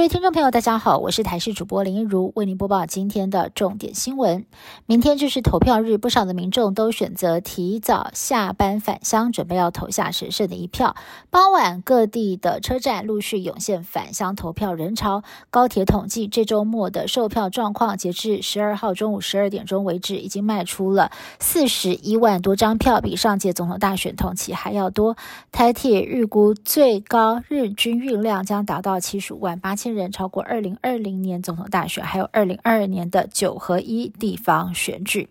各位听众朋友，大家好，我是台视主播林一如，为您播报今天的重点新闻。明天就是投票日，不少的民众都选择提早下班返乡，准备要投下神圣的一票。傍晚，各地的车站陆续涌现返乡投票人潮。高铁统计，这周末的售票状况，截至十二号中午十二点钟为止，已经卖出了四十一万多张票，比上届总统大选同期还要多。台铁预估最高日均运量将达到七十五万八。千人超过二零二零年总统大选，还有二零二二年的九合一地方选举。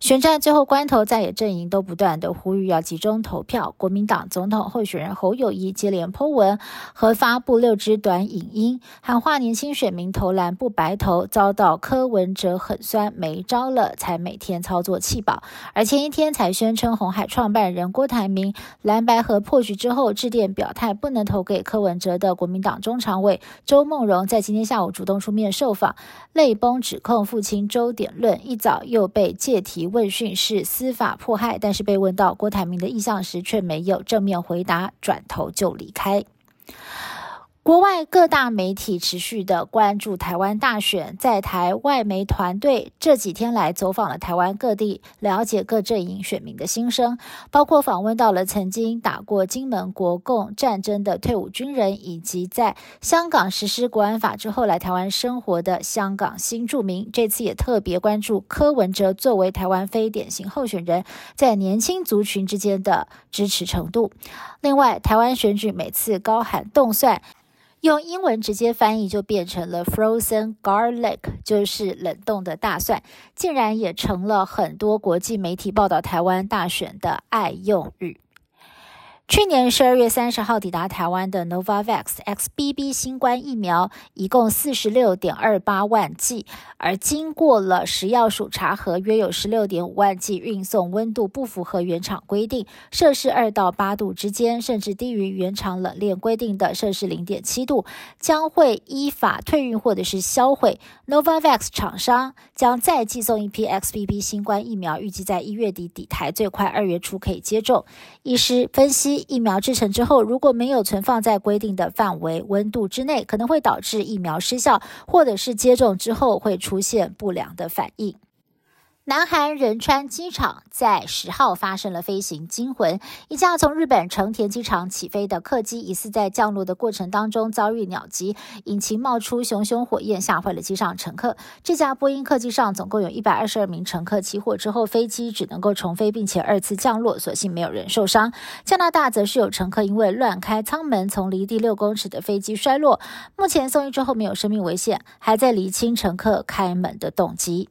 选战最后关头，在野阵营都不断的呼吁要集中投票。国民党总统候选人侯友谊接连抛文和发布六支短影音，喊话年轻选民投蓝不白投，遭到柯文哲很酸，没招了，才每天操作弃保。而前一天才宣称红海创办人郭台铭蓝白河破局之后，致电表态不能投给柯文哲的国民党中常委周梦荣，在今天下午主动出面受访，泪崩指控父亲周点论，一早又被借题。问讯是司法迫害，但是被问到郭台铭的意向时，却没有正面回答，转头就离开。国外各大媒体持续的关注台湾大选，在台外媒团队这几天来走访了台湾各地，了解各阵营选民的心声，包括访问到了曾经打过金门国共战争的退伍军人，以及在香港实施国安法之后来台湾生活的香港新住民。这次也特别关注柯文哲作为台湾非典型候选人，在年轻族群之间的支持程度。另外，台湾选举每次高喊动算。用英文直接翻译就变成了 frozen garlic，就是冷冻的大蒜，竟然也成了很多国际媒体报道台湾大选的爱用语。去年十二月三十号抵达台湾的 Novavax XBB 新冠疫苗，一共四十六点二八万剂，而经过了食药署查核，约有十六点五万剂运送温度不符合原厂规定，摄氏二到八度之间，甚至低于原厂冷链规定的摄氏零点七度，将会依法退运或者是销毁。Novavax 厂商将再寄送一批 XBB 新冠疫苗，预计在一月底抵台，最快二月初可以接种。医师分析。疫苗制成之后，如果没有存放在规定的范围温度之内，可能会导致疫苗失效，或者是接种之后会出现不良的反应。南韩仁川机场在十号发生了飞行惊魂，一架从日本成田机场起飞的客机疑似在降落的过程当中遭遇鸟击，引擎冒出熊熊火焰，吓坏了机上乘客。这架波音客机上总共有一百二十二名乘客，起火之后飞机只能够重飞，并且二次降落，所幸没有人受伤。加拿大则是有乘客因为乱开舱门，从离地六公尺的飞机摔落，目前送医之后没有生命危险，还在厘清乘客开门的动机。